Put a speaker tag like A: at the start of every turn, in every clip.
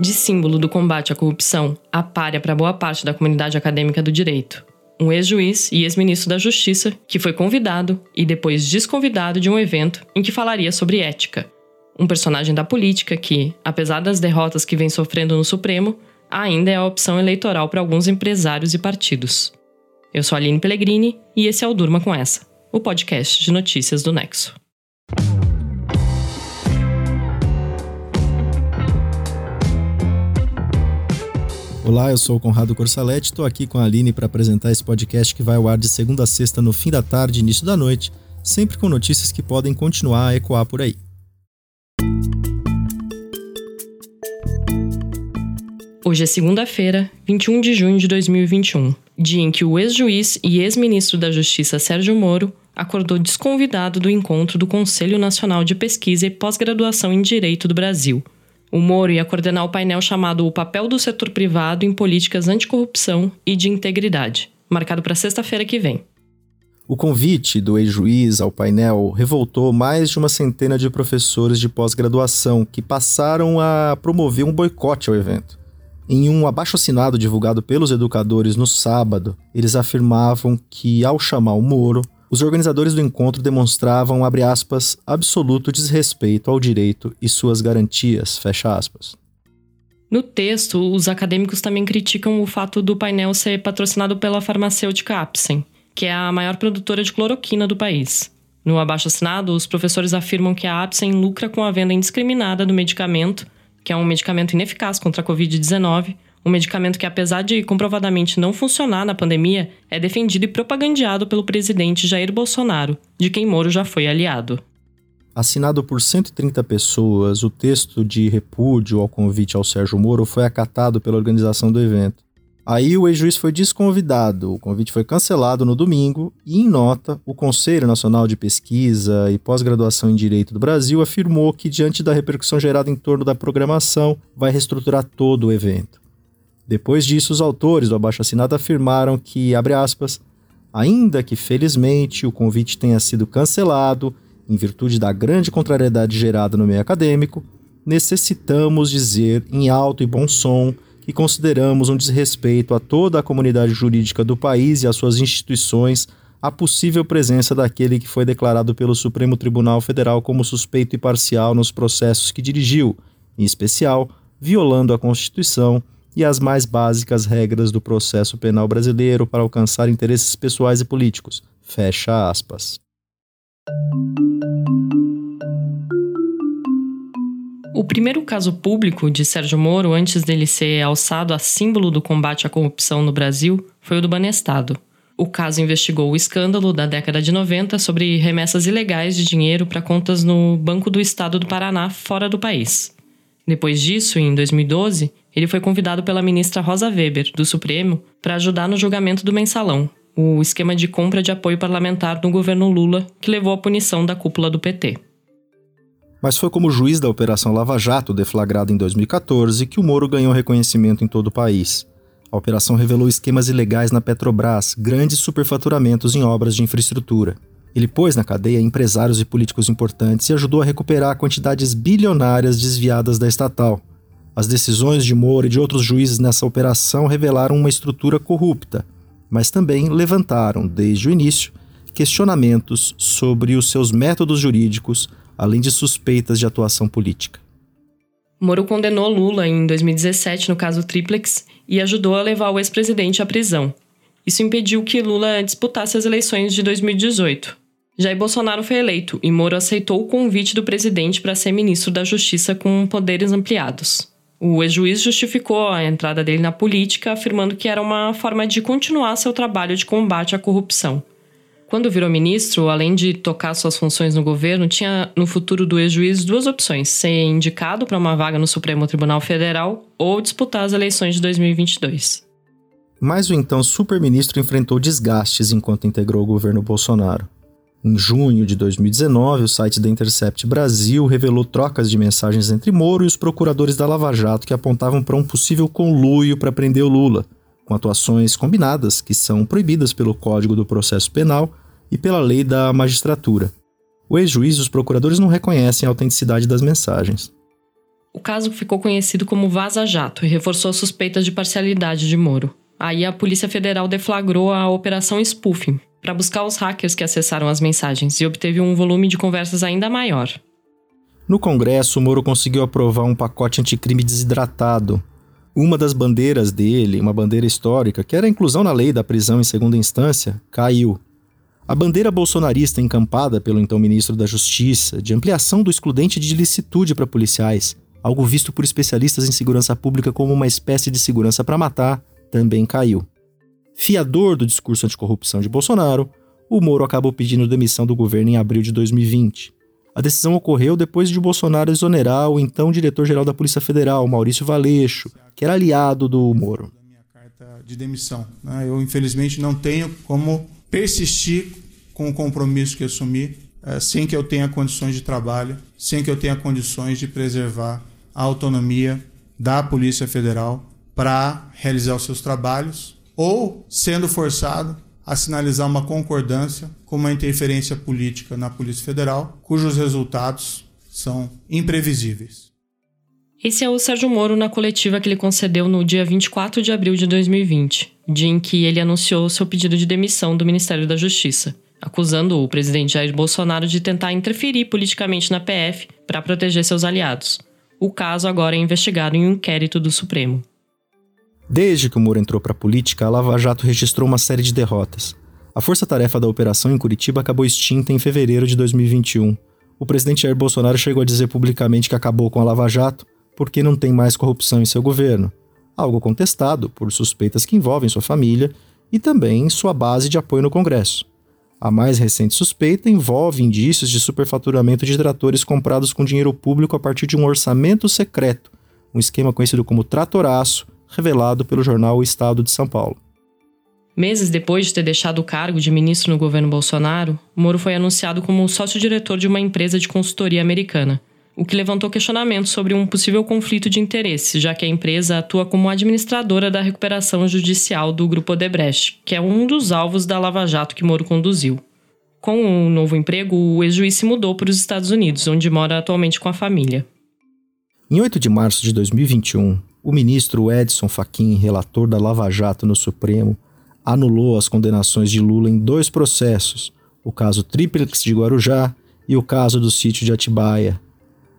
A: de símbolo do combate à corrupção, a párea para boa parte da comunidade acadêmica do direito. Um ex-juiz e ex-ministro da Justiça que foi convidado e depois desconvidado de um evento em que falaria sobre ética. Um personagem da política que, apesar das derrotas que vem sofrendo no Supremo, ainda é a opção eleitoral para alguns empresários e partidos. Eu sou Aline Pellegrini e esse é o Durma com Essa, o podcast de notícias do Nexo.
B: Olá, eu sou o Conrado Corsaletti, estou aqui com a Aline para apresentar esse podcast que vai ao ar de segunda a sexta no fim da tarde e início da noite, sempre com notícias que podem continuar a ecoar por aí.
A: Hoje é segunda-feira, 21 de junho de 2021, dia em que o ex-juiz e ex-ministro da Justiça Sérgio Moro acordou desconvidado do encontro do Conselho Nacional de Pesquisa e Pós-Graduação em Direito do Brasil, o Moro ia coordenar o painel chamado O Papel do Setor Privado em Políticas Anticorrupção e de Integridade, marcado para sexta-feira que vem.
B: O convite do ex-juiz ao painel revoltou mais de uma centena de professores de pós-graduação que passaram a promover um boicote ao evento. Em um abaixo-assinado divulgado pelos educadores no sábado, eles afirmavam que, ao chamar o Moro, os organizadores do encontro demonstravam, abre aspas, absoluto desrespeito ao direito e suas garantias, fecha aspas.
A: No texto, os acadêmicos também criticam o fato do painel ser patrocinado pela farmacêutica Apsen, que é a maior produtora de cloroquina do país. No abaixo-assinado, os professores afirmam que a Apsen lucra com a venda indiscriminada do medicamento, que é um medicamento ineficaz contra a Covid-19, um medicamento que, apesar de comprovadamente não funcionar na pandemia, é defendido e propagandeado pelo presidente Jair Bolsonaro, de quem Moro já foi aliado.
B: Assinado por 130 pessoas, o texto de repúdio ao convite ao Sérgio Moro foi acatado pela organização do evento. Aí o ex-juiz foi desconvidado, o convite foi cancelado no domingo e, em nota, o Conselho Nacional de Pesquisa e Pós-Graduação em Direito do Brasil afirmou que, diante da repercussão gerada em torno da programação, vai reestruturar todo o evento. Depois disso, os autores do abaixo-assinado afirmaram que, abre aspas, ainda que felizmente o convite tenha sido cancelado em virtude da grande contrariedade gerada no meio acadêmico, necessitamos dizer em alto e bom som que consideramos um desrespeito a toda a comunidade jurídica do país e às suas instituições a possível presença daquele que foi declarado pelo Supremo Tribunal Federal como suspeito e parcial nos processos que dirigiu, em especial, violando a Constituição e as mais básicas regras do processo penal brasileiro para alcançar interesses pessoais e políticos. Fecha aspas.
A: O primeiro caso público de Sérgio Moro, antes dele ser alçado a símbolo do combate à corrupção no Brasil, foi o do Banestado. O caso investigou o escândalo da década de 90 sobre remessas ilegais de dinheiro para contas no Banco do Estado do Paraná, fora do país. Depois disso, em 2012, ele foi convidado pela ministra Rosa Weber, do Supremo, para ajudar no julgamento do mensalão, o esquema de compra de apoio parlamentar do governo Lula que levou à punição da cúpula do PT.
B: Mas foi como juiz da Operação Lava Jato, deflagrada em 2014, que o Moro ganhou reconhecimento em todo o país. A operação revelou esquemas ilegais na Petrobras, grandes superfaturamentos em obras de infraestrutura. Ele pôs na cadeia empresários e políticos importantes e ajudou a recuperar quantidades bilionárias desviadas da estatal. As decisões de Moro e de outros juízes nessa operação revelaram uma estrutura corrupta, mas também levantaram, desde o início, questionamentos sobre os seus métodos jurídicos, além de suspeitas de atuação política.
A: Moro condenou Lula em 2017 no caso Triplex e ajudou a levar o ex-presidente à prisão. Isso impediu que Lula disputasse as eleições de 2018. Jair Bolsonaro foi eleito e Moro aceitou o convite do presidente para ser ministro da Justiça com poderes ampliados. O ex-juiz justificou a entrada dele na política, afirmando que era uma forma de continuar seu trabalho de combate à corrupção. Quando virou ministro, além de tocar suas funções no governo, tinha no futuro do ex-juiz duas opções: ser indicado para uma vaga no Supremo Tribunal Federal ou disputar as eleições de 2022.
B: Mas o então super-ministro enfrentou desgastes enquanto integrou o governo Bolsonaro. Em junho de 2019, o site da Intercept Brasil revelou trocas de mensagens entre Moro e os procuradores da Lava Jato que apontavam para um possível conluio para prender o Lula, com atuações combinadas que são proibidas pelo Código do Processo Penal e pela lei da magistratura. O ex-juiz e os procuradores não reconhecem a autenticidade das mensagens.
A: O caso ficou conhecido como Vaza Jato e reforçou suspeitas de parcialidade de Moro. Aí a Polícia Federal deflagrou a Operação Spoofing para buscar os hackers que acessaram as mensagens e obteve um volume de conversas ainda maior.
B: No Congresso, Moro conseguiu aprovar um pacote anticrime desidratado. Uma das bandeiras dele, uma bandeira histórica, que era a inclusão na lei da prisão em segunda instância, caiu. A bandeira bolsonarista encampada pelo então ministro da Justiça, de ampliação do excludente de licitude para policiais, algo visto por especialistas em segurança pública como uma espécie de segurança para matar, também caiu. Fiador do discurso anticorrupção de Bolsonaro, o Moro acabou pedindo demissão do governo em abril de 2020. A decisão ocorreu depois de Bolsonaro exonerar o então diretor-geral da Polícia Federal, Maurício Valeixo, que era aliado do Moro.
C: De demissão. Né? Eu, infelizmente, não tenho como persistir com o compromisso que assumi eh, sem que eu tenha condições de trabalho, sem que eu tenha condições de preservar a autonomia da Polícia Federal para realizar os seus trabalhos ou sendo forçado a sinalizar uma concordância com uma interferência política na Polícia Federal, cujos resultados são imprevisíveis.
A: Esse é o Sérgio Moro na coletiva que ele concedeu no dia 24 de abril de 2020, dia em que ele anunciou seu pedido de demissão do Ministério da Justiça, acusando o presidente Jair Bolsonaro de tentar interferir politicamente na PF para proteger seus aliados. O caso agora é investigado em um inquérito do Supremo.
B: Desde que o Moro entrou para a política, a Lava Jato registrou uma série de derrotas. A força-tarefa da operação em Curitiba acabou extinta em fevereiro de 2021. O presidente Jair Bolsonaro chegou a dizer publicamente que acabou com a Lava Jato porque não tem mais corrupção em seu governo, algo contestado por suspeitas que envolvem sua família e também sua base de apoio no Congresso. A mais recente suspeita envolve indícios de superfaturamento de tratores comprados com dinheiro público a partir de um orçamento secreto, um esquema conhecido como tratoraço, revelado pelo jornal O Estado de São Paulo.
A: Meses depois de ter deixado o cargo de ministro no governo Bolsonaro, Moro foi anunciado como sócio-diretor de uma empresa de consultoria americana, o que levantou questionamentos sobre um possível conflito de interesse, já que a empresa atua como administradora da recuperação judicial do Grupo Odebrecht, que é um dos alvos da Lava Jato que Moro conduziu. Com o um novo emprego, o ex-juiz se mudou para os Estados Unidos, onde mora atualmente com a família.
B: Em 8 de março de 2021, o ministro Edson Fachin, relator da Lava Jato no Supremo, anulou as condenações de Lula em dois processos, o caso Triplex de Guarujá e o caso do sítio de Atibaia,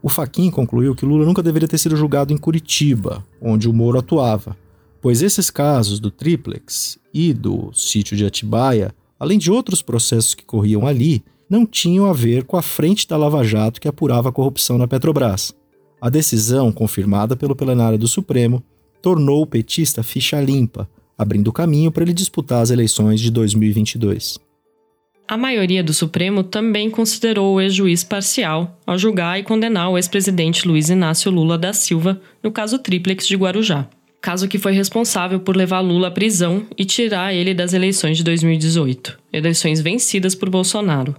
B: o Faquin concluiu que Lula nunca deveria ter sido julgado em Curitiba, onde o Moro atuava, pois esses casos do triplex e do sítio de Atibaia, além de outros processos que corriam ali, não tinham a ver com a frente da Lava Jato que apurava a corrupção na Petrobras. A decisão, confirmada pelo plenário do Supremo, tornou o petista ficha limpa, abrindo caminho para ele disputar as eleições de 2022.
A: A maioria do Supremo também considerou o ex-juiz parcial ao julgar e condenar o ex-presidente Luiz Inácio Lula da Silva no caso Triplex de Guarujá, caso que foi responsável por levar Lula à prisão e tirar ele das eleições de 2018, eleições vencidas por Bolsonaro.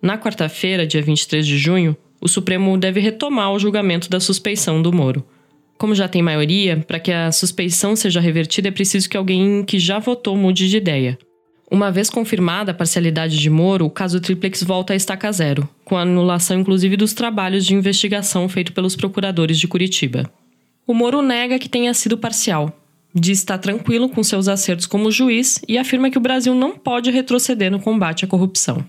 A: Na quarta-feira, dia 23 de junho, o Supremo deve retomar o julgamento da suspeição do Moro. Como já tem maioria, para que a suspeição seja revertida é preciso que alguém que já votou mude de ideia. Uma vez confirmada a parcialidade de Moro, o caso Triplex volta a estaca zero, com a anulação inclusive dos trabalhos de investigação feitos pelos procuradores de Curitiba. O Moro nega que tenha sido parcial, diz estar tranquilo com seus acertos como juiz e afirma que o Brasil não pode retroceder no combate à corrupção.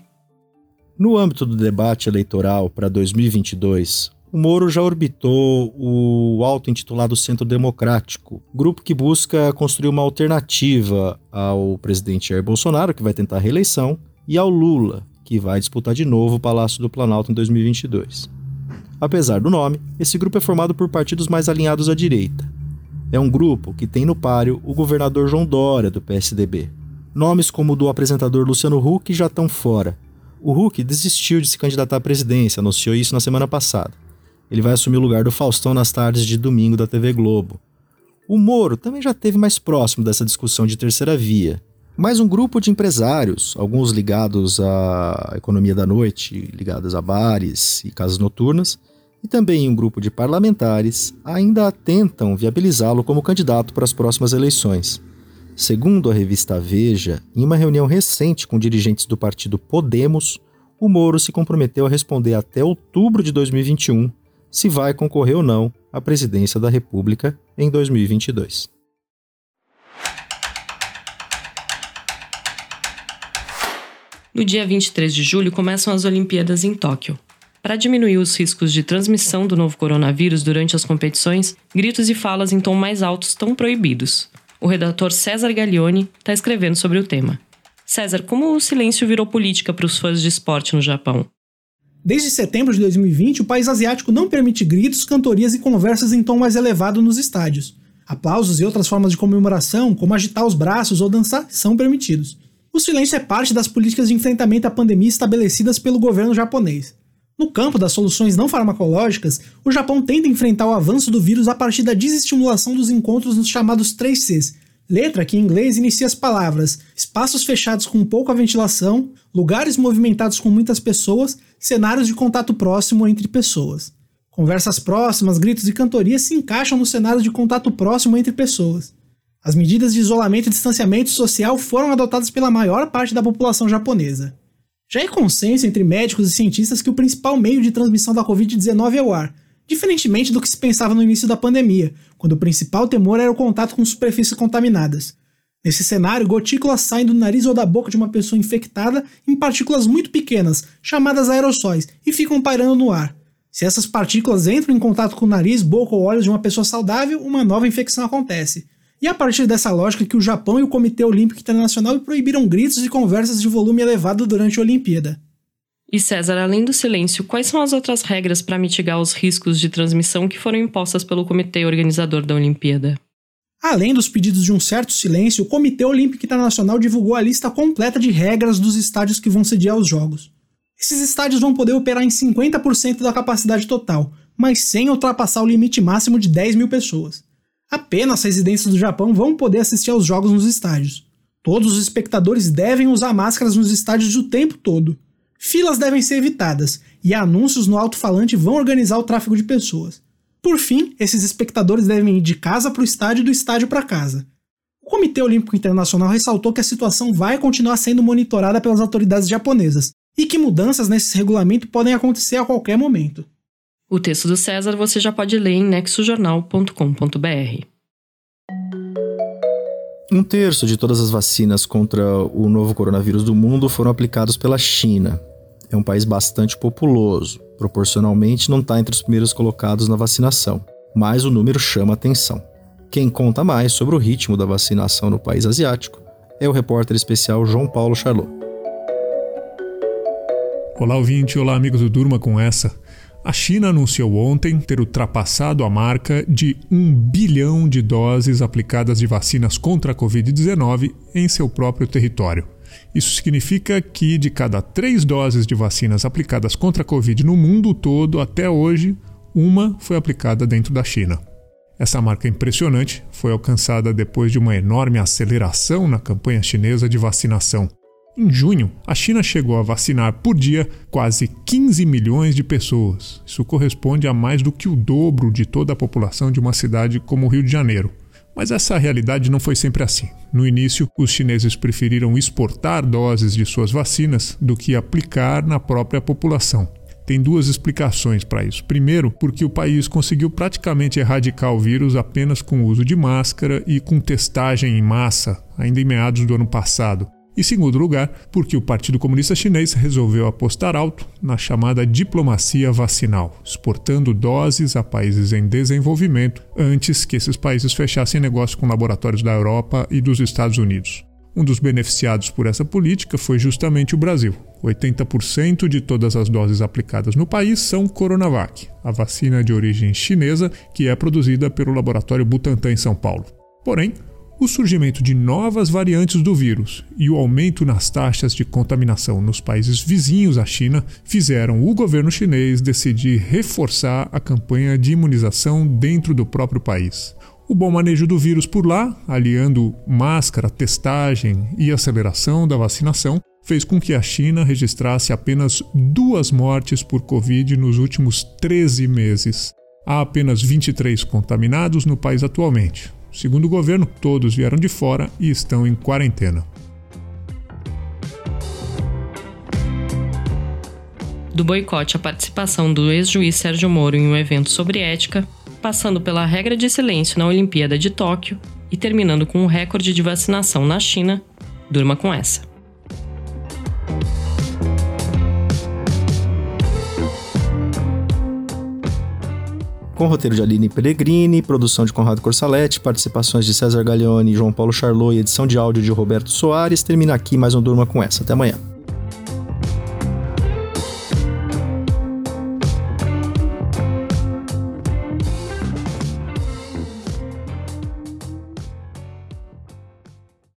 B: No âmbito do debate eleitoral para 2022, o Moro já orbitou o auto-intitulado Centro Democrático, grupo que busca construir uma alternativa ao presidente Jair Bolsonaro, que vai tentar a reeleição, e ao Lula, que vai disputar de novo o Palácio do Planalto em 2022. Apesar do nome, esse grupo é formado por partidos mais alinhados à direita. É um grupo que tem no páreo o governador João Dória, do PSDB. Nomes como o do apresentador Luciano Huck já estão fora. O Huck desistiu de se candidatar à presidência, anunciou isso na semana passada ele vai assumir o lugar do Faustão nas tardes de domingo da TV Globo. O Moro também já esteve mais próximo dessa discussão de terceira via. Mas um grupo de empresários, alguns ligados à economia da noite, ligados a bares e casas noturnas, e também um grupo de parlamentares, ainda tentam viabilizá-lo como candidato para as próximas eleições. Segundo a revista Veja, em uma reunião recente com dirigentes do partido Podemos, o Moro se comprometeu a responder até outubro de 2021 se vai concorrer ou não à presidência da República em 2022.
A: No dia 23 de julho começam as Olimpíadas em Tóquio. Para diminuir os riscos de transmissão do novo coronavírus durante as competições, gritos e falas em tom mais alto estão proibidos. O redator César Gaglione está escrevendo sobre o tema. César, como o silêncio virou política para os fãs de esporte no Japão?
D: Desde setembro de 2020, o país asiático não permite gritos, cantorias e conversas em tom mais elevado nos estádios. Aplausos e outras formas de comemoração, como agitar os braços ou dançar, são permitidos. O silêncio é parte das políticas de enfrentamento à pandemia estabelecidas pelo governo japonês. No campo das soluções não farmacológicas, o Japão tenta enfrentar o avanço do vírus a partir da desestimulação dos encontros nos chamados 3 Cs, letra que em inglês inicia as palavras espaços fechados com pouca ventilação, lugares movimentados com muitas pessoas, cenários de contato próximo entre pessoas. Conversas próximas, gritos e cantorias se encaixam no cenário de contato próximo entre pessoas. As medidas de isolamento e distanciamento social foram adotadas pela maior parte da população japonesa. Já é consenso entre médicos e cientistas que o principal meio de transmissão da Covid-19 é o ar, diferentemente do que se pensava no início da pandemia, quando o principal temor era o contato com superfícies contaminadas. Nesse cenário, gotículas saem do nariz ou da boca de uma pessoa infectada em partículas muito pequenas, chamadas aerossóis, e ficam pairando no ar. Se essas partículas entram em contato com o nariz, boca ou olhos de uma pessoa saudável, uma nova infecção acontece. E a partir dessa lógica que o Japão e o Comitê Olímpico Internacional proibiram gritos e conversas de volume elevado durante a Olimpíada.
A: E César, além do silêncio, quais são as outras regras para mitigar os riscos de transmissão que foram impostas pelo comitê organizador da Olimpíada?
D: Além dos pedidos de um certo silêncio, o Comitê Olímpico Internacional divulgou a lista completa de regras dos estádios que vão sediar os Jogos. Esses estádios vão poder operar em 50% da capacidade total, mas sem ultrapassar o limite máximo de 10 mil pessoas. Apenas residentes do Japão vão poder assistir aos jogos nos estádios. Todos os espectadores devem usar máscaras nos estádios o tempo todo. Filas devem ser evitadas e anúncios no alto-falante vão organizar o tráfego de pessoas. Por fim, esses espectadores devem ir de casa para o estádio e do estádio para casa. O Comitê Olímpico Internacional ressaltou que a situação vai continuar sendo monitorada pelas autoridades japonesas e que mudanças nesse regulamento podem acontecer a qualquer momento.
A: O texto do César você já pode ler em nexojornal.com.br.
B: Um terço de todas as vacinas contra o novo coronavírus do mundo foram aplicados pela China. É um país bastante populoso, proporcionalmente não está entre os primeiros colocados na vacinação, mas o número chama atenção. Quem conta mais sobre o ritmo da vacinação no país asiático é o repórter especial João Paulo Charlot.
E: Olá, ouvinte, olá, amigos do Durma com essa. A China anunciou ontem ter ultrapassado a marca de 1 bilhão de doses aplicadas de vacinas contra a Covid-19 em seu próprio território. Isso significa que de cada três doses de vacinas aplicadas contra a Covid no mundo todo até hoje, uma foi aplicada dentro da China. Essa marca impressionante foi alcançada depois de uma enorme aceleração na campanha chinesa de vacinação. Em junho, a China chegou a vacinar por dia quase 15 milhões de pessoas. Isso corresponde a mais do que o dobro de toda a população de uma cidade como o Rio de Janeiro. Mas essa realidade não foi sempre assim. No início, os chineses preferiram exportar doses de suas vacinas do que aplicar na própria população. Tem duas explicações para isso. Primeiro, porque o país conseguiu praticamente erradicar o vírus apenas com o uso de máscara e com testagem em massa, ainda em meados do ano passado. E segundo lugar, porque o Partido Comunista Chinês resolveu apostar alto na chamada diplomacia vacinal, exportando doses a países em desenvolvimento antes que esses países fechassem negócio com laboratórios da Europa e dos Estados Unidos. Um dos beneficiados por essa política foi justamente o Brasil. 80% de todas as doses aplicadas no país são Coronavac, a vacina de origem chinesa que é produzida pelo laboratório Butantan em São Paulo. Porém, o surgimento de novas variantes do vírus e o aumento nas taxas de contaminação nos países vizinhos à China fizeram o governo chinês decidir reforçar a campanha de imunização dentro do próprio país. O bom manejo do vírus por lá, aliando máscara, testagem e aceleração da vacinação, fez com que a China registrasse apenas duas mortes por Covid nos últimos 13 meses. Há apenas 23 contaminados no país atualmente, Segundo o governo, todos vieram de fora e estão em quarentena.
A: do boicote à participação do ex-juiz Sérgio Moro em um evento sobre ética, passando pela regra de silêncio na Olimpíada de Tóquio e terminando com um recorde de vacinação na China, durma com essa.
B: Com roteiro de Aline Pellegrini, produção de Conrado Corsaletti, participações de César Gaglione João Paulo Charlot e edição de áudio de Roberto Soares. Termina aqui mais um Durma com essa. Até amanhã.